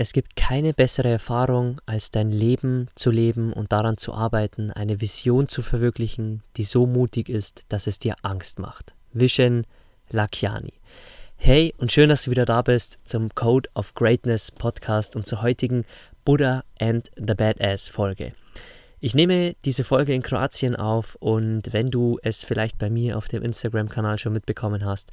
Es gibt keine bessere Erfahrung, als dein Leben zu leben und daran zu arbeiten, eine Vision zu verwirklichen, die so mutig ist, dass es dir Angst macht. Vishen Lakiani. Hey und schön, dass du wieder da bist zum Code of Greatness Podcast und zur heutigen Buddha and the Badass Folge. Ich nehme diese Folge in Kroatien auf und wenn du es vielleicht bei mir auf dem Instagram-Kanal schon mitbekommen hast,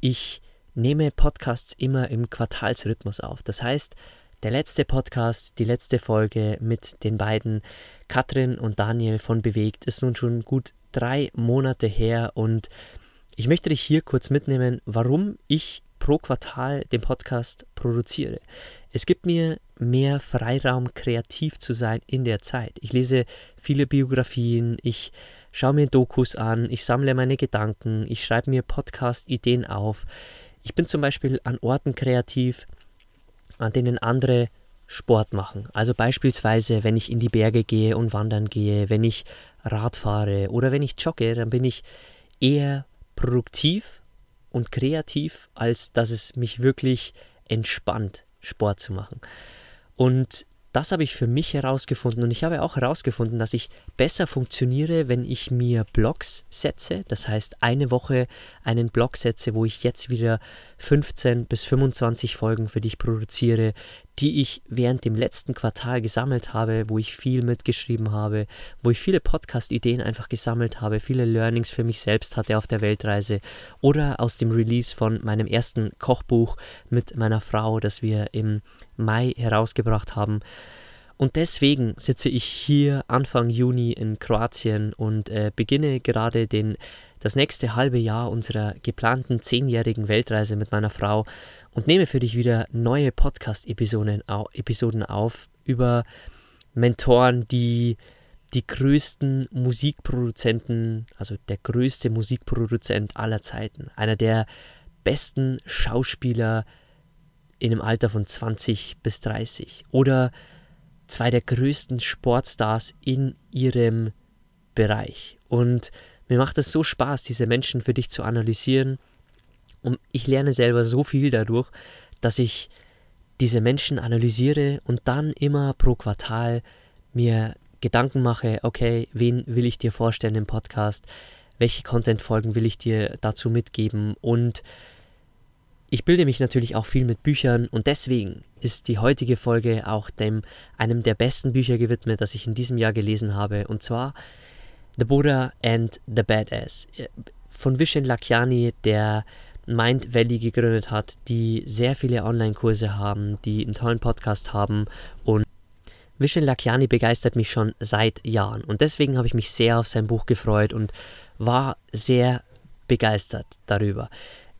ich nehme Podcasts immer im Quartalsrhythmus auf. Das heißt, der letzte Podcast, die letzte Folge mit den beiden Katrin und Daniel von Bewegt ist nun schon gut drei Monate her und ich möchte dich hier kurz mitnehmen, warum ich pro Quartal den Podcast produziere. Es gibt mir mehr Freiraum, kreativ zu sein in der Zeit. Ich lese viele Biografien, ich schaue mir Dokus an, ich sammle meine Gedanken, ich schreibe mir Podcast-Ideen auf. Ich bin zum Beispiel an Orten kreativ, an denen andere Sport machen. Also beispielsweise, wenn ich in die Berge gehe und wandern gehe, wenn ich Rad fahre oder wenn ich jogge, dann bin ich eher produktiv und kreativ, als dass es mich wirklich entspannt, Sport zu machen. Und das habe ich für mich herausgefunden und ich habe auch herausgefunden, dass ich besser funktioniere, wenn ich mir Blogs setze. Das heißt, eine Woche einen Blog setze, wo ich jetzt wieder 15 bis 25 Folgen für dich produziere, die ich während dem letzten Quartal gesammelt habe, wo ich viel mitgeschrieben habe, wo ich viele Podcast-Ideen einfach gesammelt habe, viele Learnings für mich selbst hatte auf der Weltreise oder aus dem Release von meinem ersten Kochbuch mit meiner Frau, das wir im Mai herausgebracht haben. Und deswegen sitze ich hier Anfang Juni in Kroatien und äh, beginne gerade den, das nächste halbe Jahr unserer geplanten zehnjährigen Weltreise mit meiner Frau und nehme für dich wieder neue Podcast-Episoden Episoden auf über Mentoren, die die größten Musikproduzenten, also der größte Musikproduzent aller Zeiten, einer der besten Schauspieler in einem Alter von 20 bis 30 oder zwei der größten Sportstars in ihrem Bereich. Und mir macht es so Spaß, diese Menschen für dich zu analysieren. Und ich lerne selber so viel dadurch, dass ich diese Menschen analysiere und dann immer pro Quartal mir Gedanken mache, okay, wen will ich dir vorstellen im Podcast, welche Content-Folgen will ich dir dazu mitgeben? Und ich bilde mich natürlich auch viel mit Büchern und deswegen ist die heutige Folge auch dem, einem der besten Bücher gewidmet, das ich in diesem Jahr gelesen habe. Und zwar The Buddha and the Badass. Von Vishen Lakiani, der Mind Valley gegründet hat, die sehr viele Online-Kurse haben, die einen tollen Podcast haben. Und Vishen Lakiani begeistert mich schon seit Jahren. Und deswegen habe ich mich sehr auf sein Buch gefreut und war sehr begeistert darüber.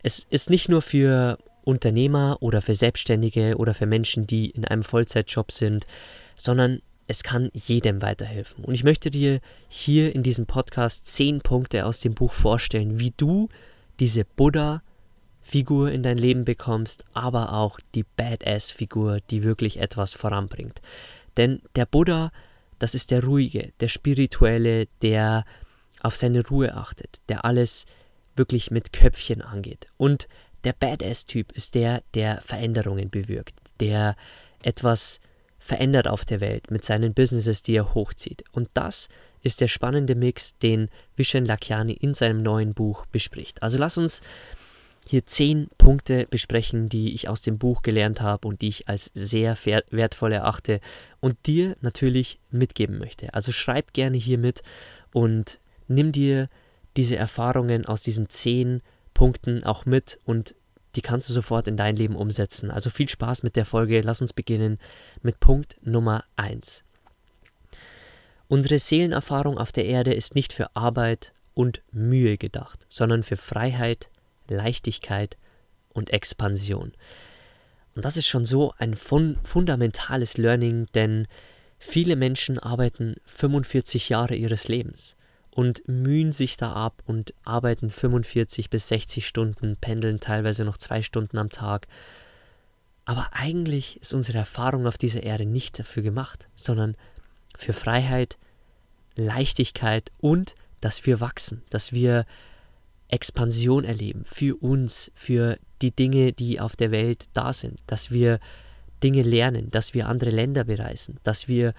Es ist nicht nur für Unternehmer oder für Selbstständige oder für Menschen, die in einem Vollzeitjob sind, sondern es kann jedem weiterhelfen. Und ich möchte dir hier in diesem Podcast zehn Punkte aus dem Buch vorstellen, wie du diese Buddha Figur in dein Leben bekommst, aber auch die Badass-Figur, die wirklich etwas voranbringt. Denn der Buddha, das ist der ruhige, der spirituelle, der auf seine Ruhe achtet, der alles wirklich mit Köpfchen angeht. Und der Badass-Typ ist der, der Veränderungen bewirkt, der etwas verändert auf der Welt mit seinen Businesses, die er hochzieht. Und das ist der spannende Mix, den Vishen Lakiani in seinem neuen Buch bespricht. Also lass uns hier zehn Punkte besprechen, die ich aus dem Buch gelernt habe und die ich als sehr wertvoll erachte und dir natürlich mitgeben möchte. Also schreib gerne hier mit und nimm dir diese Erfahrungen aus diesen zehn Punkten auch mit und die kannst du sofort in dein Leben umsetzen. Also viel Spaß mit der Folge. Lass uns beginnen mit Punkt Nummer 1. Unsere Seelenerfahrung auf der Erde ist nicht für Arbeit und Mühe gedacht, sondern für Freiheit, Leichtigkeit und Expansion. Und das ist schon so ein fun fundamentales Learning, denn viele Menschen arbeiten 45 Jahre ihres Lebens und mühen sich da ab und arbeiten 45 bis 60 Stunden, pendeln teilweise noch zwei Stunden am Tag. Aber eigentlich ist unsere Erfahrung auf dieser Erde nicht dafür gemacht, sondern für Freiheit, Leichtigkeit und dass wir wachsen, dass wir Expansion erleben für uns, für die Dinge, die auf der Welt da sind, dass wir Dinge lernen, dass wir andere Länder bereisen, dass wir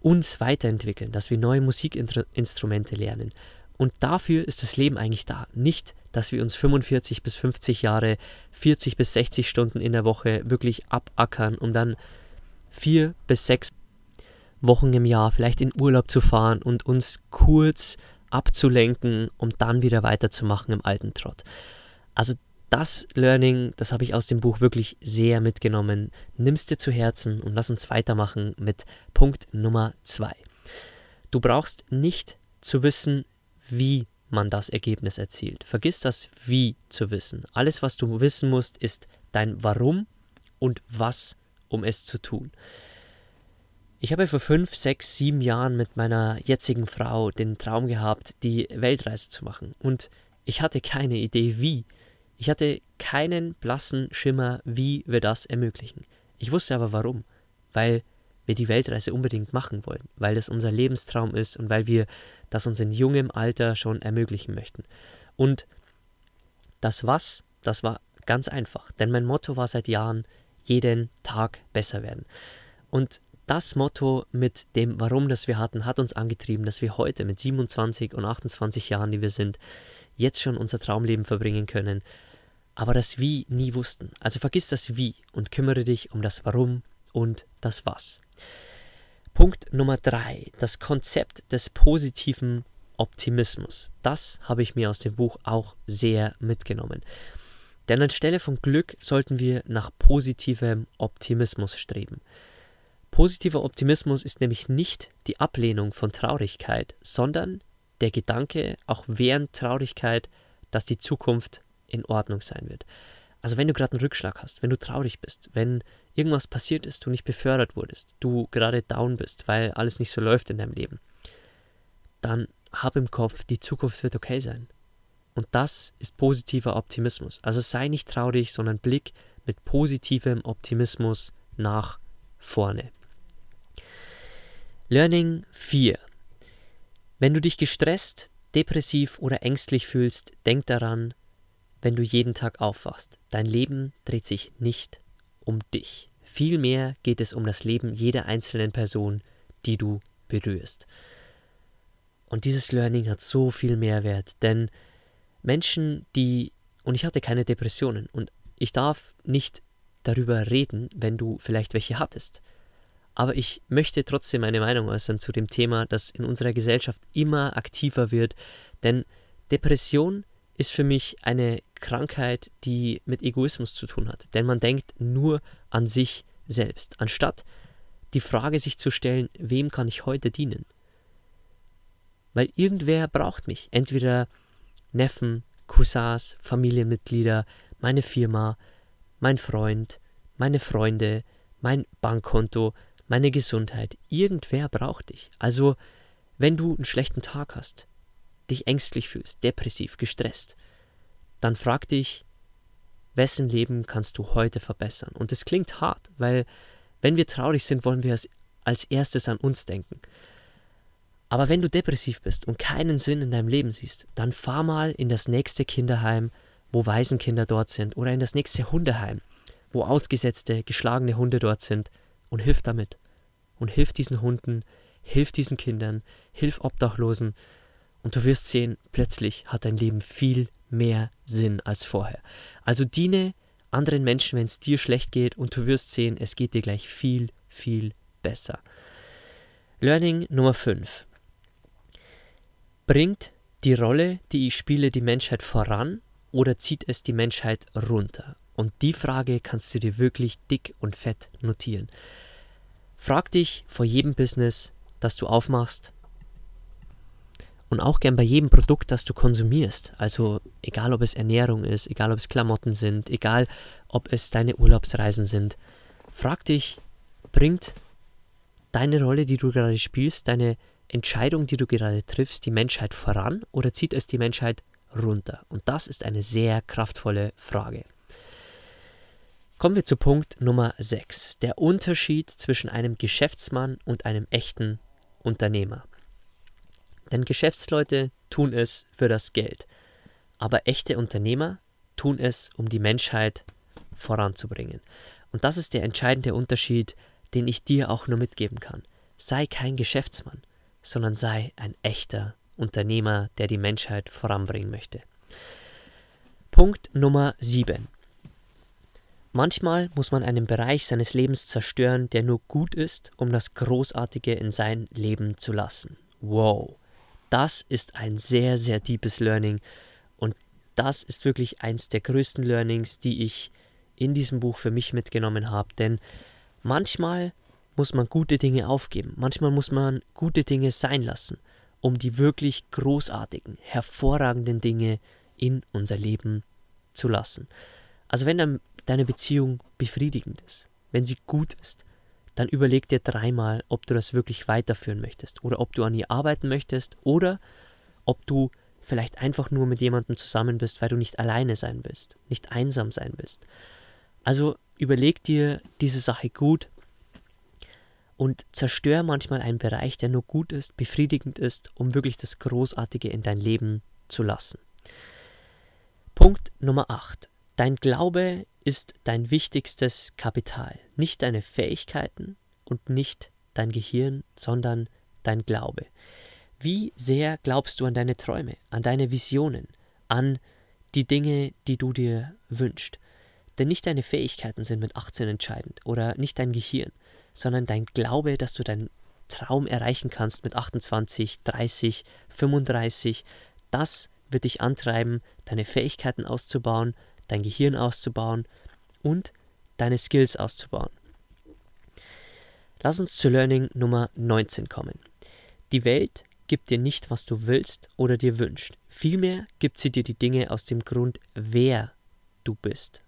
uns weiterentwickeln, dass wir neue Musikinstrumente lernen. Und dafür ist das Leben eigentlich da. Nicht, dass wir uns 45 bis 50 Jahre, 40 bis 60 Stunden in der Woche wirklich abackern, um dann vier bis sechs Wochen im Jahr vielleicht in Urlaub zu fahren und uns kurz abzulenken, um dann wieder weiterzumachen im alten Trott. Also das Learning, das habe ich aus dem Buch wirklich sehr mitgenommen. Nimm's dir zu Herzen und lass uns weitermachen mit Punkt Nummer zwei. Du brauchst nicht zu wissen, wie man das Ergebnis erzielt. Vergiss das Wie zu wissen. Alles, was du wissen musst, ist dein Warum und was, um es zu tun. Ich habe vor fünf, sechs, sieben Jahren mit meiner jetzigen Frau den Traum gehabt, die Weltreise zu machen. Und ich hatte keine Idee, wie. Ich hatte keinen blassen Schimmer, wie wir das ermöglichen. Ich wusste aber warum. Weil wir die Weltreise unbedingt machen wollen, weil das unser Lebenstraum ist und weil wir das uns in jungem Alter schon ermöglichen möchten. Und das was, das war ganz einfach, denn mein Motto war seit Jahren, jeden Tag besser werden. Und das Motto mit dem Warum, das wir hatten, hat uns angetrieben, dass wir heute mit 27 und 28 Jahren, die wir sind, jetzt schon unser Traumleben verbringen können aber das Wie nie wussten. Also vergiss das Wie und kümmere dich um das Warum und das Was. Punkt Nummer drei: Das Konzept des positiven Optimismus. Das habe ich mir aus dem Buch auch sehr mitgenommen. Denn anstelle von Glück sollten wir nach positivem Optimismus streben. Positiver Optimismus ist nämlich nicht die Ablehnung von Traurigkeit, sondern der Gedanke, auch während Traurigkeit, dass die Zukunft in Ordnung sein wird. Also wenn du gerade einen Rückschlag hast, wenn du traurig bist, wenn irgendwas passiert ist, du nicht befördert wurdest, du gerade down bist, weil alles nicht so läuft in deinem Leben, dann hab im Kopf, die Zukunft wird okay sein. Und das ist positiver Optimismus. Also sei nicht traurig, sondern blick mit positivem Optimismus nach vorne. Learning 4. Wenn du dich gestresst, depressiv oder ängstlich fühlst, denk daran, wenn du jeden Tag aufwachst. Dein Leben dreht sich nicht um dich. Vielmehr geht es um das Leben jeder einzelnen Person, die du berührst. Und dieses Learning hat so viel Mehrwert, denn Menschen, die, und ich hatte keine Depressionen, und ich darf nicht darüber reden, wenn du vielleicht welche hattest. Aber ich möchte trotzdem meine Meinung äußern zu dem Thema, das in unserer Gesellschaft immer aktiver wird, denn Depression ist für mich eine Krankheit, die mit Egoismus zu tun hat. Denn man denkt nur an sich selbst, anstatt die Frage sich zu stellen, wem kann ich heute dienen? Weil irgendwer braucht mich. Entweder Neffen, Cousins, Familienmitglieder, meine Firma, mein Freund, meine Freunde, mein Bankkonto, meine Gesundheit. Irgendwer braucht dich. Also, wenn du einen schlechten Tag hast, dich ängstlich fühlst, depressiv, gestresst, dann frag dich, wessen Leben kannst du heute verbessern? Und es klingt hart, weil wenn wir traurig sind, wollen wir als erstes an uns denken. Aber wenn du depressiv bist und keinen Sinn in deinem Leben siehst, dann fahr mal in das nächste Kinderheim, wo Waisenkinder dort sind, oder in das nächste Hundeheim, wo ausgesetzte, geschlagene Hunde dort sind, und hilf damit. Und hilf diesen Hunden, hilf diesen Kindern, hilf Obdachlosen und du wirst sehen, plötzlich hat dein Leben viel mehr Sinn als vorher. Also diene anderen Menschen, wenn es dir schlecht geht und du wirst sehen, es geht dir gleich viel, viel besser. Learning Nummer 5. Bringt die Rolle, die ich spiele, die Menschheit voran oder zieht es die Menschheit runter? Und die Frage kannst du dir wirklich dick und fett notieren. Frag dich vor jedem Business, das du aufmachst, und auch gern bei jedem Produkt, das du konsumierst. Also egal, ob es Ernährung ist, egal, ob es Klamotten sind, egal, ob es deine Urlaubsreisen sind. Frag dich, bringt deine Rolle, die du gerade spielst, deine Entscheidung, die du gerade triffst, die Menschheit voran oder zieht es die Menschheit runter? Und das ist eine sehr kraftvolle Frage. Kommen wir zu Punkt Nummer 6. Der Unterschied zwischen einem Geschäftsmann und einem echten Unternehmer. Denn Geschäftsleute tun es für das Geld, aber echte Unternehmer tun es, um die Menschheit voranzubringen. Und das ist der entscheidende Unterschied, den ich dir auch nur mitgeben kann. Sei kein Geschäftsmann, sondern sei ein echter Unternehmer, der die Menschheit voranbringen möchte. Punkt Nummer 7. Manchmal muss man einen Bereich seines Lebens zerstören, der nur gut ist, um das Großartige in sein Leben zu lassen. Wow das ist ein sehr, sehr deepes Learning. Und das ist wirklich eins der größten Learnings, die ich in diesem Buch für mich mitgenommen habe. Denn manchmal muss man gute Dinge aufgeben. Manchmal muss man gute Dinge sein lassen, um die wirklich großartigen, hervorragenden Dinge in unser Leben zu lassen. Also wenn deine Beziehung befriedigend ist, wenn sie gut ist, dann überleg dir dreimal, ob du das wirklich weiterführen möchtest oder ob du an ihr arbeiten möchtest oder ob du vielleicht einfach nur mit jemandem zusammen bist, weil du nicht alleine sein bist, nicht einsam sein bist. Also überleg dir diese Sache gut und zerstör manchmal einen Bereich, der nur gut ist, befriedigend ist, um wirklich das Großartige in dein Leben zu lassen. Punkt Nummer 8. Dein Glaube ist dein wichtigstes Kapital. Nicht deine Fähigkeiten und nicht dein Gehirn, sondern dein Glaube. Wie sehr glaubst du an deine Träume, an deine Visionen, an die Dinge, die du dir wünschst? Denn nicht deine Fähigkeiten sind mit 18 entscheidend oder nicht dein Gehirn, sondern dein Glaube, dass du deinen Traum erreichen kannst mit 28, 30, 35. Das wird dich antreiben, deine Fähigkeiten auszubauen, dein Gehirn auszubauen und deine Skills auszubauen. Lass uns zu Learning Nummer 19 kommen. Die Welt gibt dir nicht, was du willst oder dir wünscht. Vielmehr gibt sie dir die Dinge aus dem Grund, wer du bist.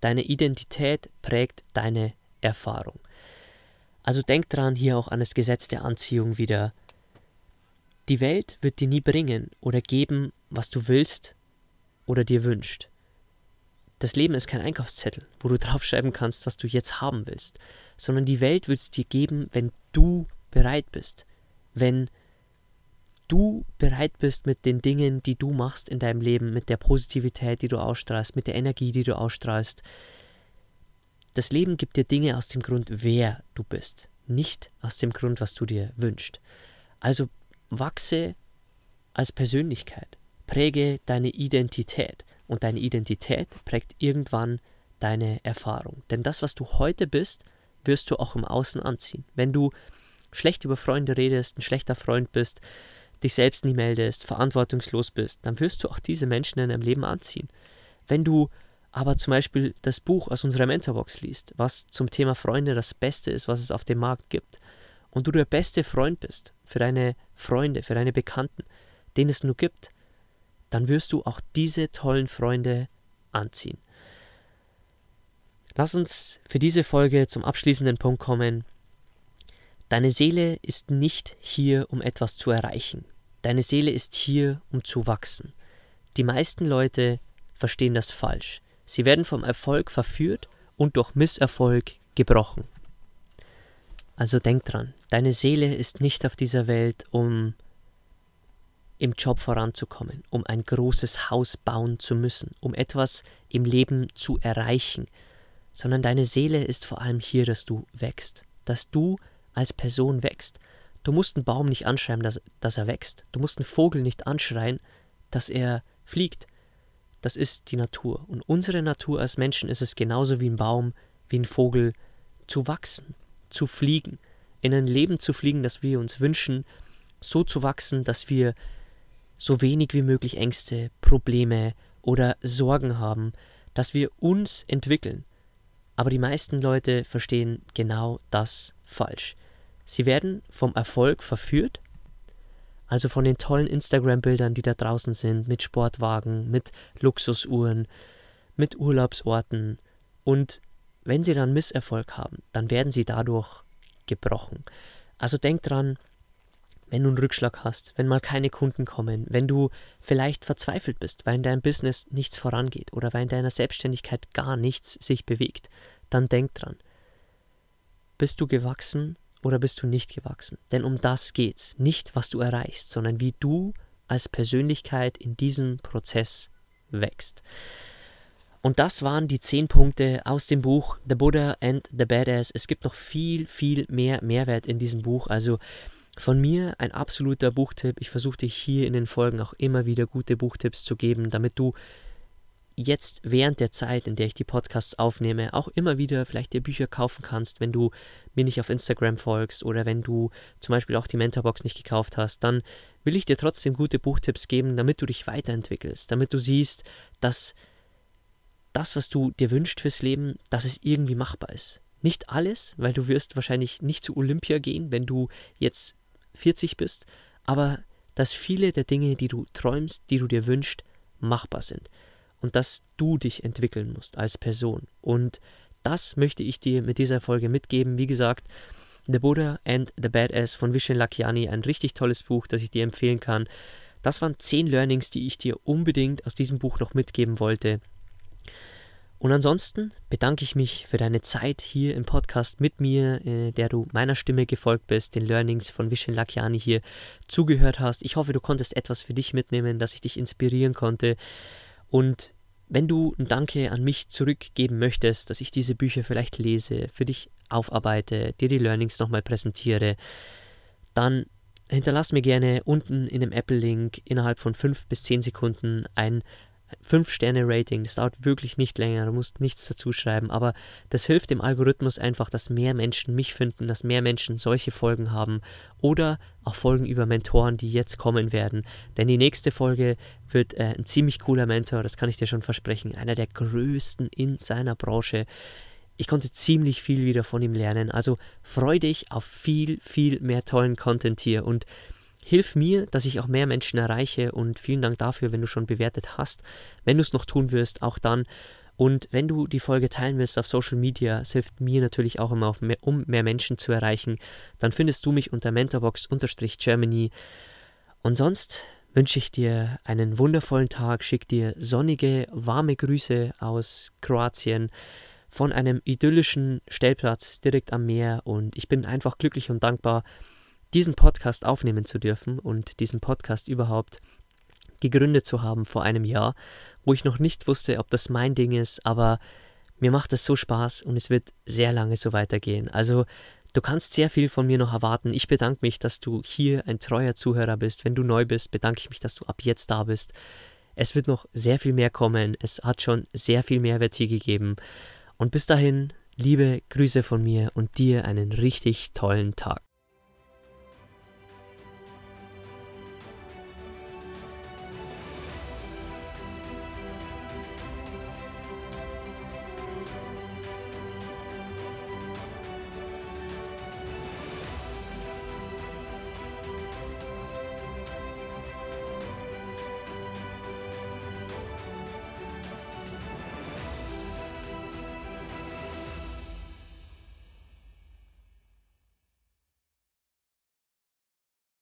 Deine Identität prägt deine Erfahrung. Also denk dran, hier auch an das Gesetz der Anziehung wieder. Die Welt wird dir nie bringen oder geben, was du willst oder dir wünscht. Das Leben ist kein Einkaufszettel, wo du draufschreiben kannst, was du jetzt haben willst, sondern die Welt wird es dir geben, wenn du bereit bist. Wenn du bereit bist mit den Dingen, die du machst in deinem Leben, mit der Positivität, die du ausstrahlst, mit der Energie, die du ausstrahlst. Das Leben gibt dir Dinge aus dem Grund, wer du bist, nicht aus dem Grund, was du dir wünschst. Also wachse als Persönlichkeit, präge deine Identität. Und deine Identität prägt irgendwann deine Erfahrung. Denn das, was du heute bist, wirst du auch im Außen anziehen. Wenn du schlecht über Freunde redest, ein schlechter Freund bist, dich selbst nie meldest, verantwortungslos bist, dann wirst du auch diese Menschen in deinem Leben anziehen. Wenn du aber zum Beispiel das Buch aus unserer Mentorbox liest, was zum Thema Freunde das Beste ist, was es auf dem Markt gibt, und du der beste Freund bist für deine Freunde, für deine Bekannten, den es nur gibt, dann wirst du auch diese tollen Freunde anziehen. Lass uns für diese Folge zum abschließenden Punkt kommen. Deine Seele ist nicht hier, um etwas zu erreichen. Deine Seele ist hier, um zu wachsen. Die meisten Leute verstehen das falsch. Sie werden vom Erfolg verführt und durch Misserfolg gebrochen. Also denk dran, deine Seele ist nicht auf dieser Welt, um im Job voranzukommen, um ein großes Haus bauen zu müssen, um etwas im Leben zu erreichen, sondern deine Seele ist vor allem hier, dass du wächst, dass du als Person wächst. Du musst einen Baum nicht anschreien, dass, dass er wächst. Du musst einen Vogel nicht anschreien, dass er fliegt. das ist die Natur. Und unsere Natur als Menschen ist es genauso wie ein Baum, wie ein Vogel, zu wachsen, zu fliegen, in ein Leben zu fliegen, das wir uns wünschen, so zu wachsen, dass wir so wenig wie möglich Ängste, Probleme oder Sorgen haben, dass wir uns entwickeln. Aber die meisten Leute verstehen genau das falsch. Sie werden vom Erfolg verführt, also von den tollen Instagram-Bildern, die da draußen sind, mit Sportwagen, mit Luxusuhren, mit Urlaubsorten. Und wenn sie dann Misserfolg haben, dann werden sie dadurch gebrochen. Also denk dran, wenn du einen Rückschlag hast, wenn mal keine Kunden kommen, wenn du vielleicht verzweifelt bist, weil in deinem Business nichts vorangeht oder weil in deiner Selbstständigkeit gar nichts sich bewegt, dann denk dran. Bist du gewachsen oder bist du nicht gewachsen? Denn um das geht's. Nicht, was du erreichst, sondern wie du als Persönlichkeit in diesem Prozess wächst. Und das waren die zehn Punkte aus dem Buch The Buddha and the Badass. Es gibt noch viel, viel mehr Mehrwert in diesem Buch. Also von mir ein absoluter Buchtipp. Ich versuche dich hier in den Folgen auch immer wieder gute Buchtipps zu geben, damit du jetzt während der Zeit, in der ich die Podcasts aufnehme, auch immer wieder vielleicht dir Bücher kaufen kannst, wenn du mir nicht auf Instagram folgst oder wenn du zum Beispiel auch die Mentorbox nicht gekauft hast, dann will ich dir trotzdem gute Buchtipps geben, damit du dich weiterentwickelst, damit du siehst, dass das, was du dir wünschst fürs Leben, dass es irgendwie machbar ist. Nicht alles, weil du wirst wahrscheinlich nicht zu Olympia gehen, wenn du jetzt 40 bist, aber dass viele der Dinge, die du träumst, die du dir wünschst, machbar sind. Und dass du dich entwickeln musst als Person. Und das möchte ich dir mit dieser Folge mitgeben. Wie gesagt, The Buddha and the Badass von Vishen Lakiani, ein richtig tolles Buch, das ich dir empfehlen kann. Das waren zehn Learnings, die ich dir unbedingt aus diesem Buch noch mitgeben wollte. Und ansonsten bedanke ich mich für deine Zeit hier im Podcast mit mir, äh, der du meiner Stimme gefolgt bist, den Learnings von Vishen Lakiani hier zugehört hast. Ich hoffe, du konntest etwas für dich mitnehmen, dass ich dich inspirieren konnte. Und wenn du ein Danke an mich zurückgeben möchtest, dass ich diese Bücher vielleicht lese, für dich aufarbeite, dir die Learnings nochmal präsentiere, dann hinterlass mir gerne unten in dem Apple-Link innerhalb von fünf bis zehn Sekunden ein 5-Sterne-Rating. Das dauert wirklich nicht länger, du musst nichts dazu schreiben, aber das hilft dem Algorithmus einfach, dass mehr Menschen mich finden, dass mehr Menschen solche Folgen haben oder auch Folgen über Mentoren, die jetzt kommen werden. Denn die nächste Folge wird äh, ein ziemlich cooler Mentor, das kann ich dir schon versprechen, einer der größten in seiner Branche. Ich konnte ziemlich viel wieder von ihm lernen, also freu dich auf viel, viel mehr tollen Content hier und Hilf mir, dass ich auch mehr Menschen erreiche und vielen Dank dafür, wenn du schon bewertet hast. Wenn du es noch tun wirst, auch dann. Und wenn du die Folge teilen willst auf Social Media, es hilft mir natürlich auch immer, mehr, um mehr Menschen zu erreichen, dann findest du mich unter mentorbox-germany. Und sonst wünsche ich dir einen wundervollen Tag, schick dir sonnige, warme Grüße aus Kroatien von einem idyllischen Stellplatz direkt am Meer und ich bin einfach glücklich und dankbar, diesen Podcast aufnehmen zu dürfen und diesen Podcast überhaupt gegründet zu haben vor einem Jahr, wo ich noch nicht wusste, ob das mein Ding ist, aber mir macht es so Spaß und es wird sehr lange so weitergehen. Also du kannst sehr viel von mir noch erwarten. Ich bedanke mich, dass du hier ein treuer Zuhörer bist. Wenn du neu bist, bedanke ich mich, dass du ab jetzt da bist. Es wird noch sehr viel mehr kommen. Es hat schon sehr viel Mehrwert hier gegeben. Und bis dahin, liebe Grüße von mir und dir einen richtig tollen Tag.